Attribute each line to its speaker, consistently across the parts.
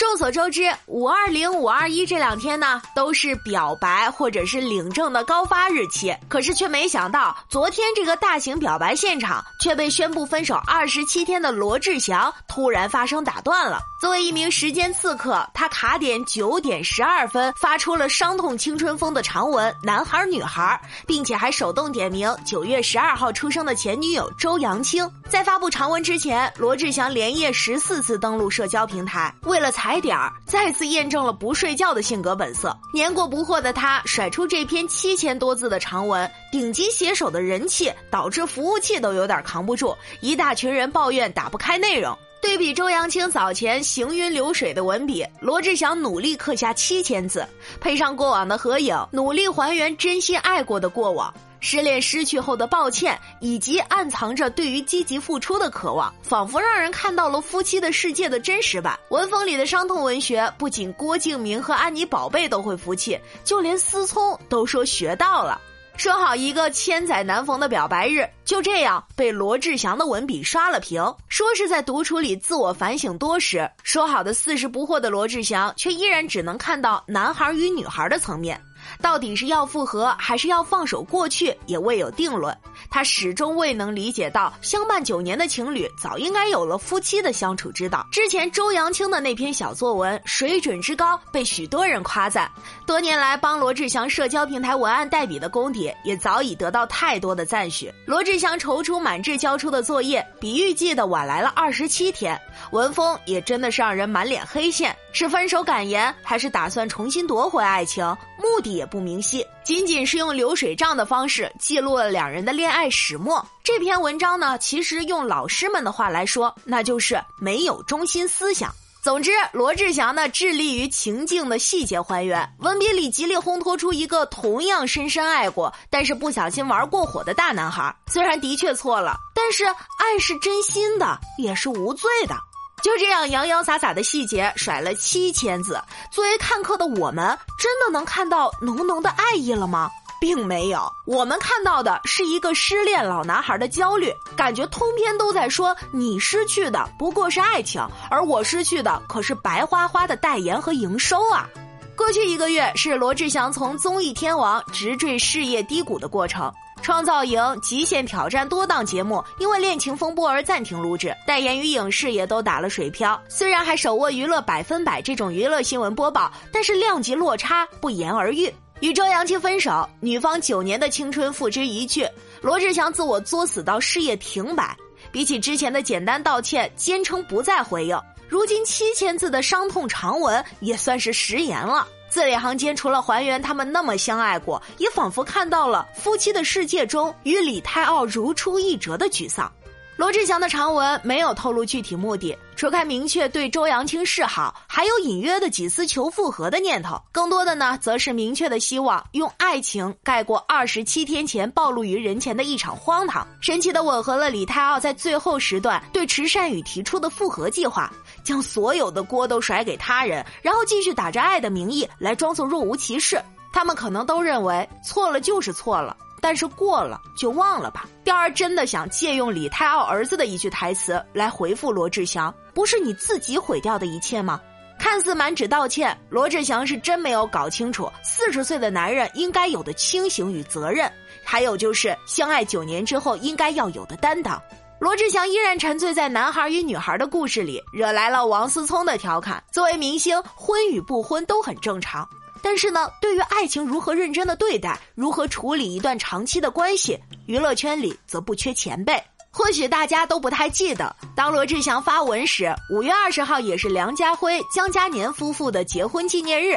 Speaker 1: 众所周知，五二零、五二一这两天呢，都是表白或者是领证的高发日期。可是却没想到，昨天这个大型表白现场却被宣布分手二十七天的罗志祥突然发生打断了。作为一名时间刺客，他卡点九点十二分发出了伤痛青春风的长文“男孩女孩”，并且还手动点名九月十二号出生的前女友周扬青。在发布长文之前，罗志祥连夜十四次登录社交平台，为了白点儿，再次验证了不睡觉的性格本色。年过不惑的他甩出这篇七千多字的长文，顶级写手的人气导致服务器都有点扛不住，一大群人抱怨打不开内容。对比周扬青早前行云流水的文笔，罗志祥努力刻下七千字，配上过往的合影，努力还原真心爱过的过往。失恋失去后的抱歉，以及暗藏着对于积极付出的渴望，仿佛让人看到了夫妻的世界的真实版。文风里的伤痛文学，不仅郭敬明和安妮宝贝都会服气，就连思聪都说学到了。说好一个千载难逢的表白日，就这样被罗志祥的文笔刷了屏。说是在独处里自我反省多时，说好的四十不惑的罗志祥，却依然只能看到男孩与女孩的层面。到底是要复合还是要放手过去，也未有定论。他始终未能理解到，相伴九年的情侣早应该有了夫妻的相处之道。之前周扬青的那篇小作文水准之高，被许多人夸赞。多年来帮罗志祥社交平台文案代笔的功底，也早已得到太多的赞许。罗志祥踌躇满志交出的作业，比预计的晚来了二十七天，文风也真的是让人满脸黑线。是分手感言，还是打算重新夺回爱情？目的也不明晰，仅仅是用流水账的方式记录了两人的恋爱始末。这篇文章呢，其实用老师们的话来说，那就是没有中心思想。总之，罗志祥呢致力于情境的细节还原，文笔里极力烘托出一个同样深深爱过，但是不小心玩过火的大男孩。虽然的确错了，但是爱是真心的，也是无罪的。就这样洋洋洒洒的细节甩了七千字，作为看客的我们，真的能看到浓浓的爱意了吗？并没有，我们看到的是一个失恋老男孩的焦虑，感觉通篇都在说你失去的不过是爱情，而我失去的可是白花花的代言和营收啊。过去一个月是罗志祥从综艺天王直坠事业低谷的过程。创造营、极限挑战多档节目因为恋情风波而暂停录制，代言与影视也都打了水漂。虽然还手握娱乐百分百这种娱乐新闻播报，但是量级落差不言而喻。与周扬青分手，女方九年的青春付之一炬，罗志祥自我作死到事业停摆。比起之前的简单道歉，坚称不再回应，如今七千字的伤痛长文也算是食言了。字里行间，除了还原他们那么相爱过，也仿佛看到了夫妻的世界中与李泰奥如出一辙的沮丧。罗志祥的长文没有透露具体目的，除开明确对周扬青示好，还有隐约的几丝求复合的念头。更多的呢，则是明确的希望用爱情盖过二十七天前暴露于人前的一场荒唐。神奇的吻合了李泰奥在最后时段对池善宇提出的复合计划。将所有的锅都甩给他人，然后继续打着爱的名义来装作若无其事。他们可能都认为错了就是错了，但是过了就忘了吧。钓儿真的想借用李泰奥儿子的一句台词来回复罗志祥：“不是你自己毁掉的一切吗？”看似满纸道歉，罗志祥是真没有搞清楚四十岁的男人应该有的清醒与责任，还有就是相爱九年之后应该要有的担当。罗志祥依然沉醉在男孩与女孩的故事里，惹来了王思聪的调侃。作为明星，婚与不婚都很正常，但是呢，对于爱情如何认真的对待，如何处理一段长期的关系，娱乐圈里则不缺前辈。或许大家都不太记得，当罗志祥发文时，五月二十号也是梁家辉、江嘉年夫妇的结婚纪念日。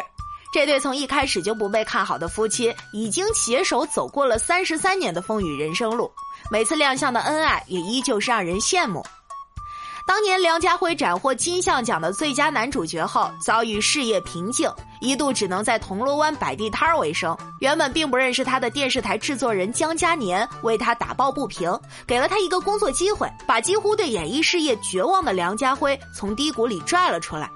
Speaker 1: 这对从一开始就不被看好的夫妻，已经携手走过了三十三年的风雨人生路。每次亮相的恩爱也依旧是让人羡慕。当年梁家辉斩获金像奖的最佳男主角后，遭遇事业瓶颈，一度只能在铜锣湾摆地摊为生。原本并不认识他的电视台制作人姜嘉年为他打抱不平，给了他一个工作机会，把几乎对演艺事业绝望的梁家辉从低谷里拽了出来。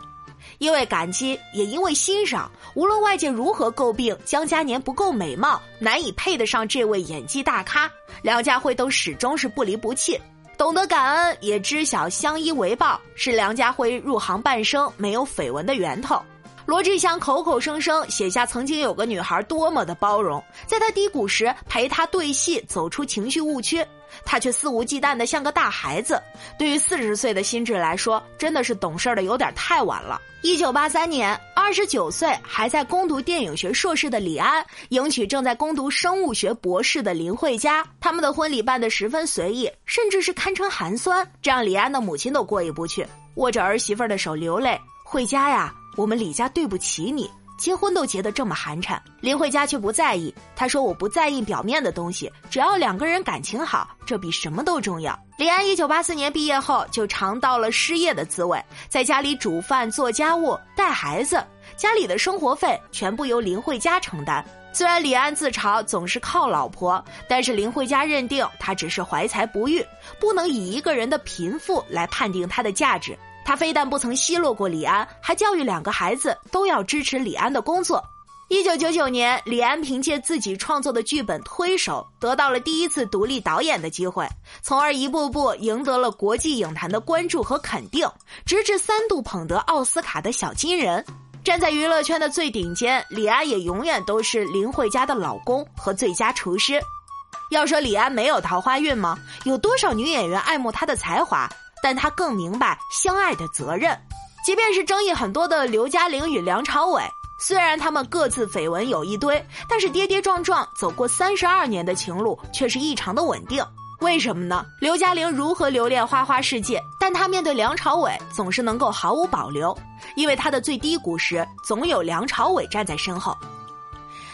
Speaker 1: 因为感激，也因为欣赏，无论外界如何诟病江嘉年不够美貌，难以配得上这位演技大咖，梁家辉都始终是不离不弃。懂得感恩，也知晓相依为报，是梁家辉入行半生没有绯闻的源头。罗志祥口口声声写下曾经有个女孩多么的包容，在他低谷时陪他对戏，走出情绪误区，他却肆无忌惮的像个大孩子。对于四十岁的心智来说，真的是懂事的有点太晚了。一九八三年，二十九岁还在攻读电影学硕士的李安，迎娶正在攻读生物学博士的林慧嘉，他们的婚礼办得十分随意，甚至是堪称寒酸，这让李安的母亲都过意不去，握着儿媳妇的手流泪。慧嘉呀。我们李家对不起你，结婚都结得这么寒碜。林慧嘉却不在意，他说：“我不在意表面的东西，只要两个人感情好，这比什么都重要。”李安一九八四年毕业后就尝到了失业的滋味，在家里煮饭、做家务、带孩子，家里的生活费全部由林慧嘉承担。虽然李安自嘲总是靠老婆，但是林慧嘉认定他只是怀才不遇，不能以一个人的贫富来判定他的价值。他非但不曾奚落过李安，还教育两个孩子都要支持李安的工作。一九九九年，李安凭借自己创作的剧本《推手》得到了第一次独立导演的机会，从而一步步赢得了国际影坛的关注和肯定，直至三度捧得奥斯卡的小金人。站在娱乐圈的最顶尖，李安也永远都是林慧嘉的老公和最佳厨师。要说李安没有桃花运吗？有多少女演员爱慕他的才华？但他更明白相爱的责任，即便是争议很多的刘嘉玲与梁朝伟，虽然他们各自绯闻有一堆，但是跌跌撞撞走过三十二年的情路却是异常的稳定。为什么呢？刘嘉玲如何留恋花花世界，但她面对梁朝伟总是能够毫无保留，因为她的最低谷时总有梁朝伟站在身后。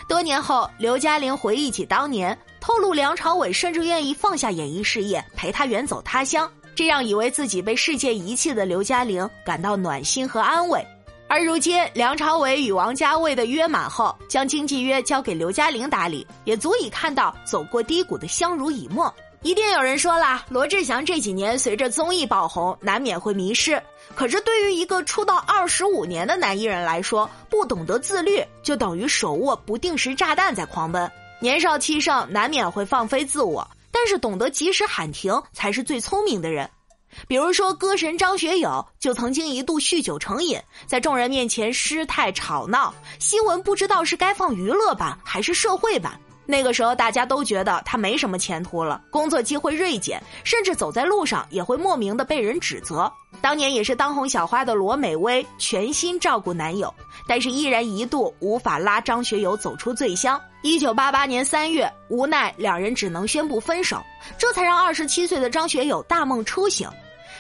Speaker 1: 多年后，刘嘉玲回忆起当年，透露梁朝伟甚至愿意放下演艺事业，陪她远走他乡。这让以为自己被世界遗弃的刘嘉玲感到暖心和安慰，而如今梁朝伟与王家卫的约满后，将经纪约交给刘嘉玲打理，也足以看到走过低谷的相濡以沫。一定有人说了，罗志祥这几年随着综艺爆红，难免会迷失。可是对于一个出道二十五年的男艺人来说，不懂得自律，就等于手握不定时炸弹在狂奔。年少气盛，难免会放飞自我。但是懂得及时喊停才是最聪明的人，比如说歌神张学友就曾经一度酗酒成瘾，在众人面前失态吵闹，新闻不知道是该放娱乐版还是社会版。那个时候大家都觉得他没什么前途了，工作机会锐减，甚至走在路上也会莫名的被人指责。当年也是当红小花的罗美薇全心照顾男友，但是依然一度无法拉张学友走出醉乡。一九八八年三月，无奈两人只能宣布分手，这才让二十七岁的张学友大梦初醒。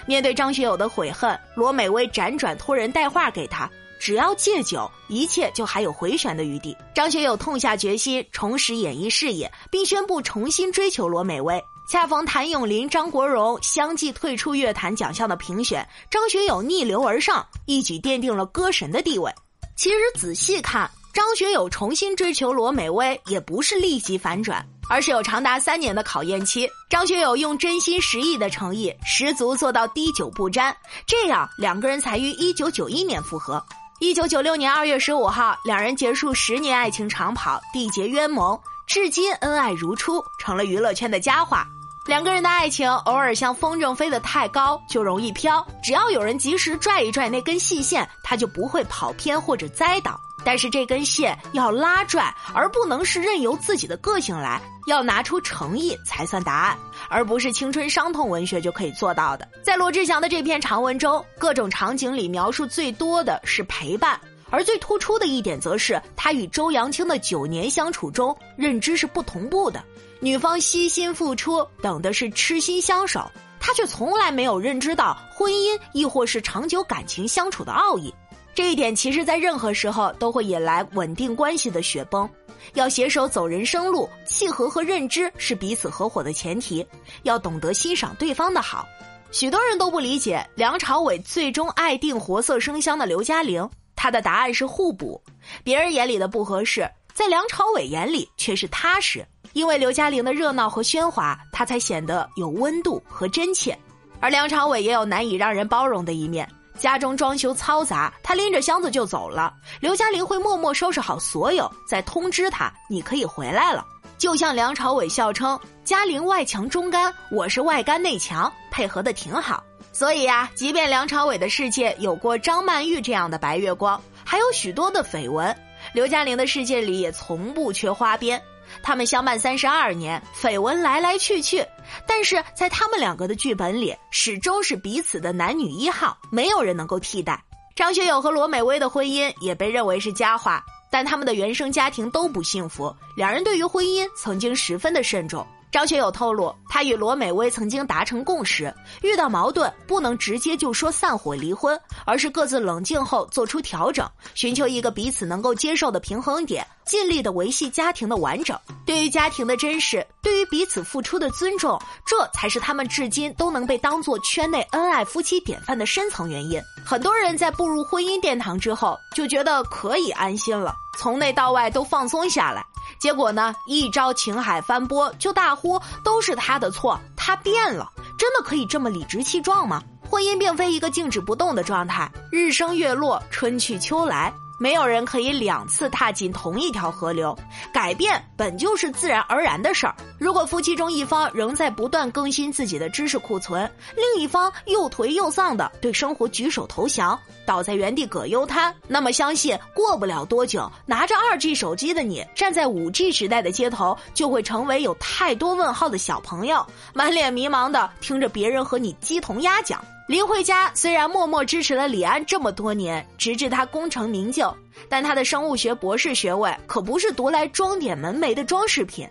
Speaker 1: 面对张学友的悔恨，罗美薇辗转托人带话给他：只要戒酒，一切就还有回旋的余地。张学友痛下决心重拾演艺事业，并宣布重新追求罗美薇。恰逢谭咏麟、张国荣相继退出乐坛奖项的评选，张学友逆流而上，一举奠定了歌神的地位。其实仔细看。张学友重新追求罗美薇，也不是立即反转，而是有长达三年的考验期。张学友用真心实意的诚意，十足做到滴酒不沾，这样两个人才于一九九一年复合。一九九六年二月十五号，两人结束十年爱情长跑，缔结冤盟，至今恩爱如初，成了娱乐圈的佳话。两个人的爱情偶尔像风筝飞得太高就容易飘，只要有人及时拽一拽那根细线，它就不会跑偏或者栽倒。但是这根线要拉拽，而不能是任由自己的个性来，要拿出诚意才算答案，而不是青春伤痛文学就可以做到的。在罗志祥的这篇长文中，各种场景里描述最多的是陪伴，而最突出的一点则是他与周扬青的九年相处中，认知是不同步的。女方悉心付出，等的是痴心相守，他却从来没有认知到婚姻亦或是长久感情相处的奥义。这一点其实，在任何时候都会引来稳定关系的雪崩。要携手走人生路，契合和认知是彼此合伙的前提。要懂得欣赏对方的好，许多人都不理解梁朝伟最终爱定活色生香的刘嘉玲，他的答案是互补。别人眼里的不合适，在梁朝伟眼里却是踏实。因为刘嘉玲的热闹和喧哗，他才显得有温度和真切。而梁朝伟也有难以让人包容的一面。家中装修嘈杂，他拎着箱子就走了。刘嘉玲会默默收拾好所有，再通知他你可以回来了。就像梁朝伟笑称：“嘉玲外强中干，我是外干内强，配合的挺好。”所以呀，即便梁朝伟的世界有过张曼玉这样的白月光，还有许多的绯闻，刘嘉玲的世界里也从不缺花边。他们相伴三十二年，绯闻来来去去，但是在他们两个的剧本里，始终是彼此的男女一号，没有人能够替代。张学友和罗美薇的婚姻也被认为是佳话，但他们的原生家庭都不幸福，两人对于婚姻曾经十分的慎重。张学友透露，他与罗美薇曾经达成共识，遇到矛盾不能直接就说散伙离婚，而是各自冷静后做出调整，寻求一个彼此能够接受的平衡点，尽力的维系家庭的完整。对于家庭的珍视，对于彼此付出的尊重，这才是他们至今都能被当做圈内恩爱夫妻典范的深层原因。很多人在步入婚姻殿堂之后，就觉得可以安心了，从内到外都放松下来。结果呢？一朝情海翻波，就大呼都是他的错，他变了，真的可以这么理直气壮吗？婚姻并非一个静止不动的状态，日升月落，春去秋来。没有人可以两次踏进同一条河流，改变本就是自然而然的事儿。如果夫妻中一方仍在不断更新自己的知识库存，另一方又颓又丧的对生活举手投降，倒在原地葛优瘫，那么相信过不了多久，拿着二 G 手机的你，站在五 G 时代的街头，就会成为有太多问号的小朋友，满脸迷茫的听着别人和你鸡同鸭讲。林慧嘉虽然默默支持了李安这么多年，直至他功成名就，但他的生物学博士学位可不是读来装点门楣的装饰品。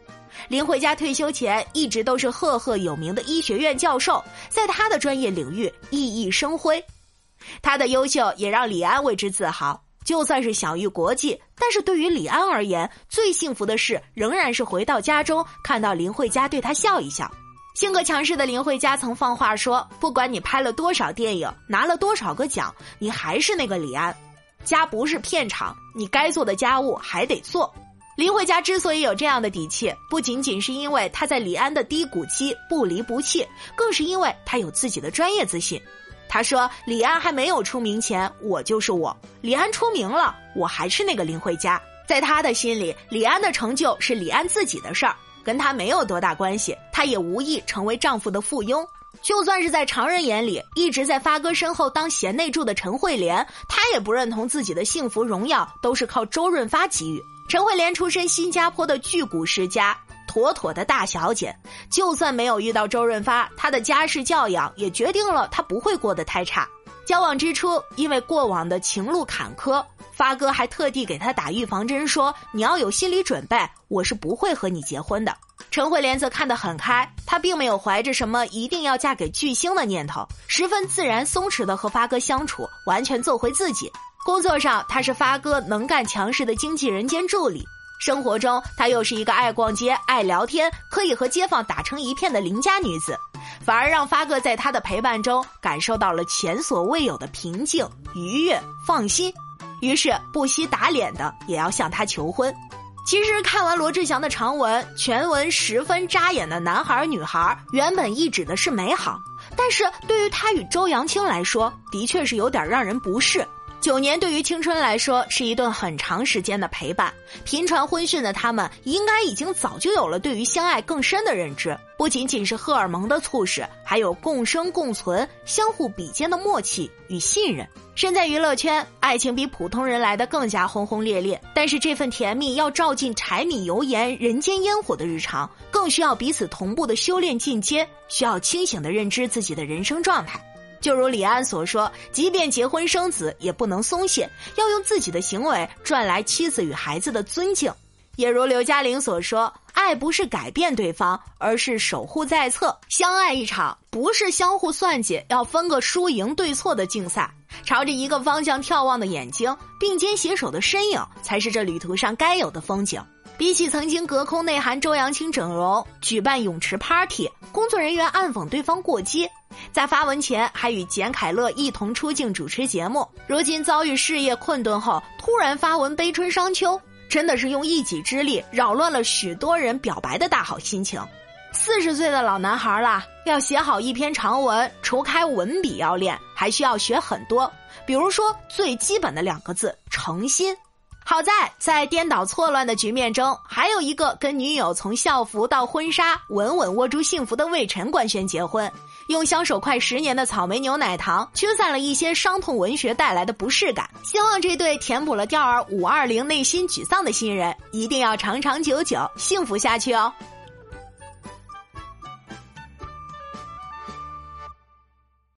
Speaker 1: 林慧嘉退休前一直都是赫赫有名的医学院教授，在他的专业领域熠熠生辉。他的优秀也让李安为之自豪。就算是享誉国际，但是对于李安而言，最幸福的事仍然是回到家中看到林慧嘉对他笑一笑。性格强势的林慧嘉曾放话说：“不管你拍了多少电影，拿了多少个奖，你还是那个李安。家不是片场，你该做的家务还得做。”林慧嘉之所以有这样的底气，不仅仅是因为他在李安的低谷期不离不弃，更是因为他有自己的专业自信。他说：“李安还没有出名前，我就是我；李安出名了，我还是那个林慧嘉。在他的心里，李安的成就是李安自己的事儿。”跟他没有多大关系，他也无意成为丈夫的附庸。就算是在常人眼里，一直在发哥身后当贤内助的陈慧莲，她也不认同自己的幸福荣耀都是靠周润发给予。陈慧莲出身新加坡的巨贾世家，妥妥的大小姐。就算没有遇到周润发，她的家世教养也决定了她不会过得太差。交往之初，因为过往的情路坎坷。发哥还特地给他打预防针，说你要有心理准备，我是不会和你结婚的。陈慧莲则看得很开，她并没有怀着什么一定要嫁给巨星的念头，十分自然松弛的和发哥相处，完全做回自己。工作上，她是发哥能干强势的经纪人兼助理；生活中，她又是一个爱逛街、爱聊天，可以和街坊打成一片的邻家女子，反而让发哥在她的陪伴中感受到了前所未有的平静、愉悦、放心。于是不惜打脸的也要向她求婚。其实看完罗志祥的长文，全文十分扎眼的男孩女孩，原本意指的是美好，但是对于他与周扬青来说，的确是有点让人不适。九年对于青春来说是一段很长时间的陪伴，频传婚讯的他们应该已经早就有了对于相爱更深的认知，不仅仅是荷尔蒙的促使，还有共生共存、相互比肩的默契与信任。身在娱乐圈，爱情比普通人来的更加轰轰烈烈，但是这份甜蜜要照进柴米油盐、人间烟火的日常，更需要彼此同步的修炼进阶，需要清醒的认知自己的人生状态。就如李安所说，即便结婚生子，也不能松懈，要用自己的行为赚来妻子与孩子的尊敬。也如刘嘉玲所说，爱不是改变对方，而是守护在侧。相爱一场，不是相互算计，要分个输赢对错的竞赛。朝着一个方向眺望的眼睛，并肩携手的身影，才是这旅途上该有的风景。比起曾经隔空内涵周扬青整容、举办泳池 party、工作人员暗讽对方过激。在发文前还与简凯乐一同出镜主持节目，如今遭遇事业困顿后，突然发文悲春伤秋，真的是用一己之力扰乱了许多人表白的大好心情。四十岁的老男孩啦，要写好一篇长文，除开文笔要练，还需要学很多，比如说最基本的两个字——诚心。好在在颠倒错乱的局面中，还有一个跟女友从校服到婚纱稳稳握住幸福的魏晨官宣结婚，用相守快十年的草莓牛奶糖驱散了一些伤痛文学带来的不适感。希望这对填补了钓儿五二零内心沮丧的新人，一定要长长久久幸福下去哦。